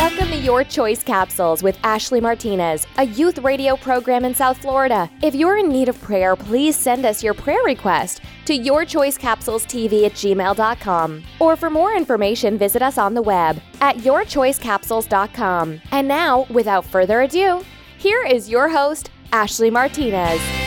Welcome to Your Choice Capsules with Ashley Martinez, a youth radio program in South Florida. If you're in need of prayer, please send us your prayer request to yourchoicecapsulestv at gmail.com. Or for more information, visit us on the web at yourchoicecapsules.com. And now, without further ado, here is your host, Ashley Martinez.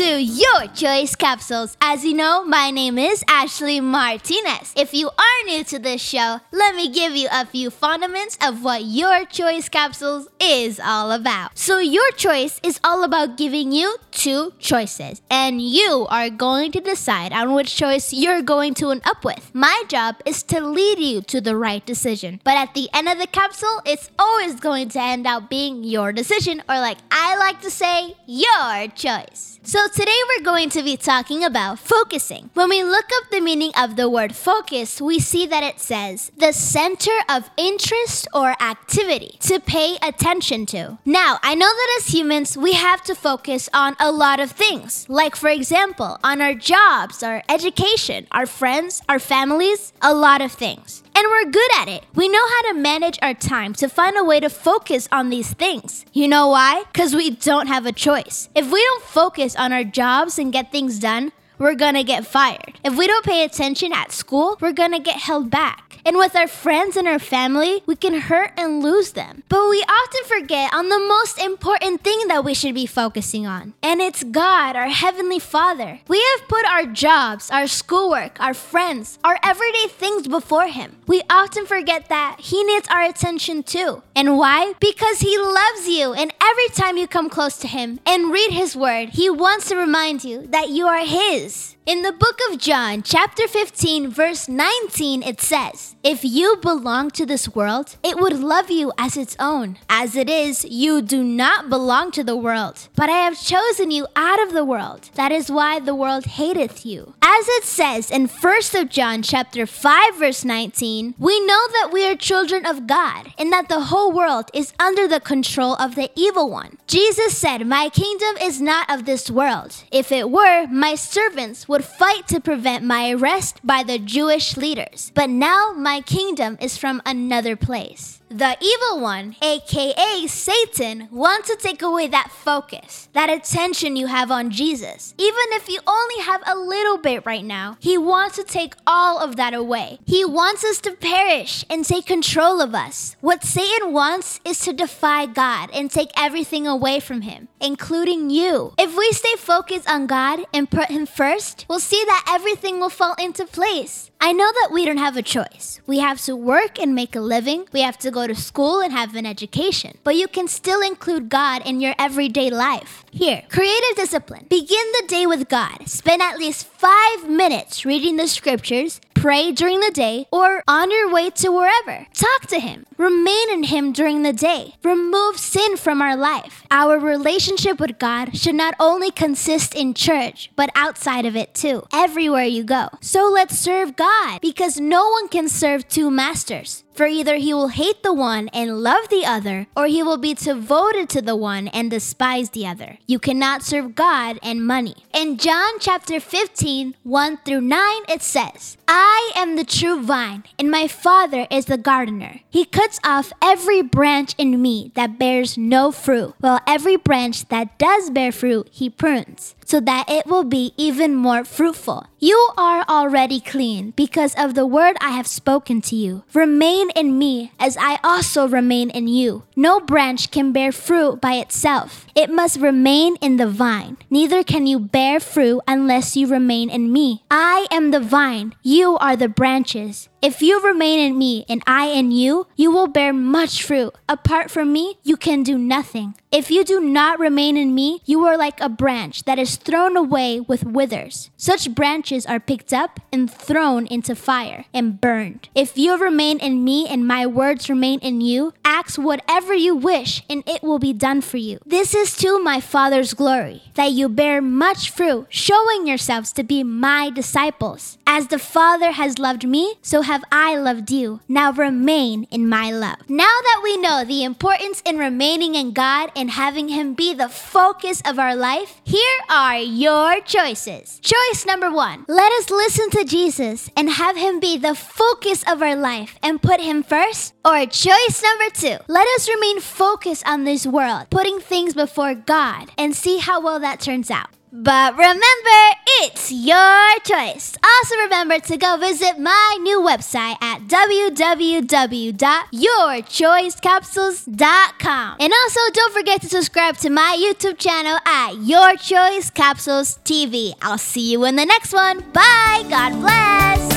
To Your Choice Capsules. As you know, my name is Ashley Martinez. If you are new to this show, let me give you a few fundamentals of what Your Choice Capsules is all about. So, Your Choice is all about giving you two choices, and you are going to decide on which choice you're going to end up with. My job is to lead you to the right decision, but at the end of the capsule, it's always going to end up being your decision, or like I like to say, your choice. So today we're going to be talking about focusing. When we look up the meaning of the word focus, we see that it says the center of interest or activity to pay attention to. Now, I know that as humans, we have to focus on a lot of things, like for example, on our jobs, our education, our friends, our families, a lot of things. And we're good at it. We know how to manage our time to find a way to focus on these things. You know why? Because we don't have a choice. If we don't focus on our jobs and get things done, we're gonna get fired. If we don't pay attention at school, we're gonna get held back. And with our friends and our family, we can hurt and lose them. But we often forget on the most important thing that we should be focusing on. And it's God, our Heavenly Father. We have put our jobs, our schoolwork, our friends, our everyday things before Him. We often forget that He needs our attention too. And why? Because He loves you. And every time you come close to Him and read His Word, He wants to remind you that you are His. In the book of John, chapter 15, verse 19, it says, If you belong to this world, it would love you as its own. As it is, you do not belong to the world, but I have chosen you out of the world. That is why the world hateth you. As it says in 1st of John, chapter 5, verse 19, we know that we are children of God, and that the whole world is under the control of the evil one. Jesus said, My kingdom is not of this world. If it were, my servants would fight to prevent my arrest by the Jewish leaders. But now my kingdom is from another place. The evil one, aka Satan, wants to take away that focus, that attention you have on Jesus. Even if you only have a little bit right now, he wants to take all of that away. He wants us to perish and take control of us. What Satan wants is to defy God and take everything away from him, including you. If we stay focused on God and put him first, we'll see that everything will fall into place. I know that we don't have a choice. We have to work and make a living. We have to go to school and have an education. But you can still include God in your everyday life. Here, creative discipline. Begin the day with God. Spend at least five minutes reading the scriptures, pray during the day, or on your way to wherever. Talk to Him. Remain in Him during the day. Remove sin from our life. Our relationship with God should not only consist in church, but outside of it too, everywhere you go. So let's serve God because no one can serve two masters. For either he will hate the one and love the other, or he will be devoted to the one and despise the other. You cannot serve God and money. In John chapter 15, 1 through 9, it says, I am the true vine, and my Father is the gardener. He cuts off every branch in me that bears no fruit, while every branch that does bear fruit, he prunes, so that it will be even more fruitful. You are already clean because of the word I have spoken to you. Remain in me as I also remain in you. No branch can bear fruit by itself, it must remain in the vine. Neither can you bear fruit unless you remain in me. I am the vine, you are the branches. If you remain in me and I in you, you will bear much fruit. Apart from me, you can do nothing. If you do not remain in me, you are like a branch that is thrown away with withers. Such branches are picked up and thrown into fire and burned. If you remain in me and my words remain in you, Ask whatever you wish, and it will be done for you. This is to my Father's glory, that you bear much fruit, showing yourselves to be my disciples. As the Father has loved me, so have I loved you. Now remain in my love. Now that we know the importance in remaining in God and having Him be the focus of our life, here are your choices. Choice number one let us listen to Jesus and have Him be the focus of our life and put Him first. Or choice number two let us remain focused on this world, putting things before God, and see how well that turns out. But remember, it's your choice. Also, remember to go visit my new website at www.yourchoicecapsules.com. And also, don't forget to subscribe to my YouTube channel at Your Choice Capsules TV. I'll see you in the next one. Bye. God bless.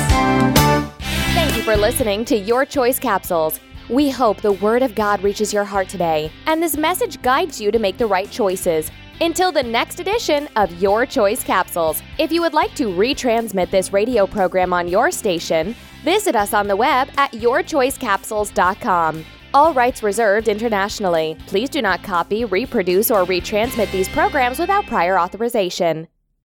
Thank you for listening to Your Choice Capsules. We hope the Word of God reaches your heart today, and this message guides you to make the right choices. Until the next edition of Your Choice Capsules, if you would like to retransmit this radio program on your station, visit us on the web at yourchoicecapsules.com. All rights reserved internationally. Please do not copy, reproduce, or retransmit these programs without prior authorization.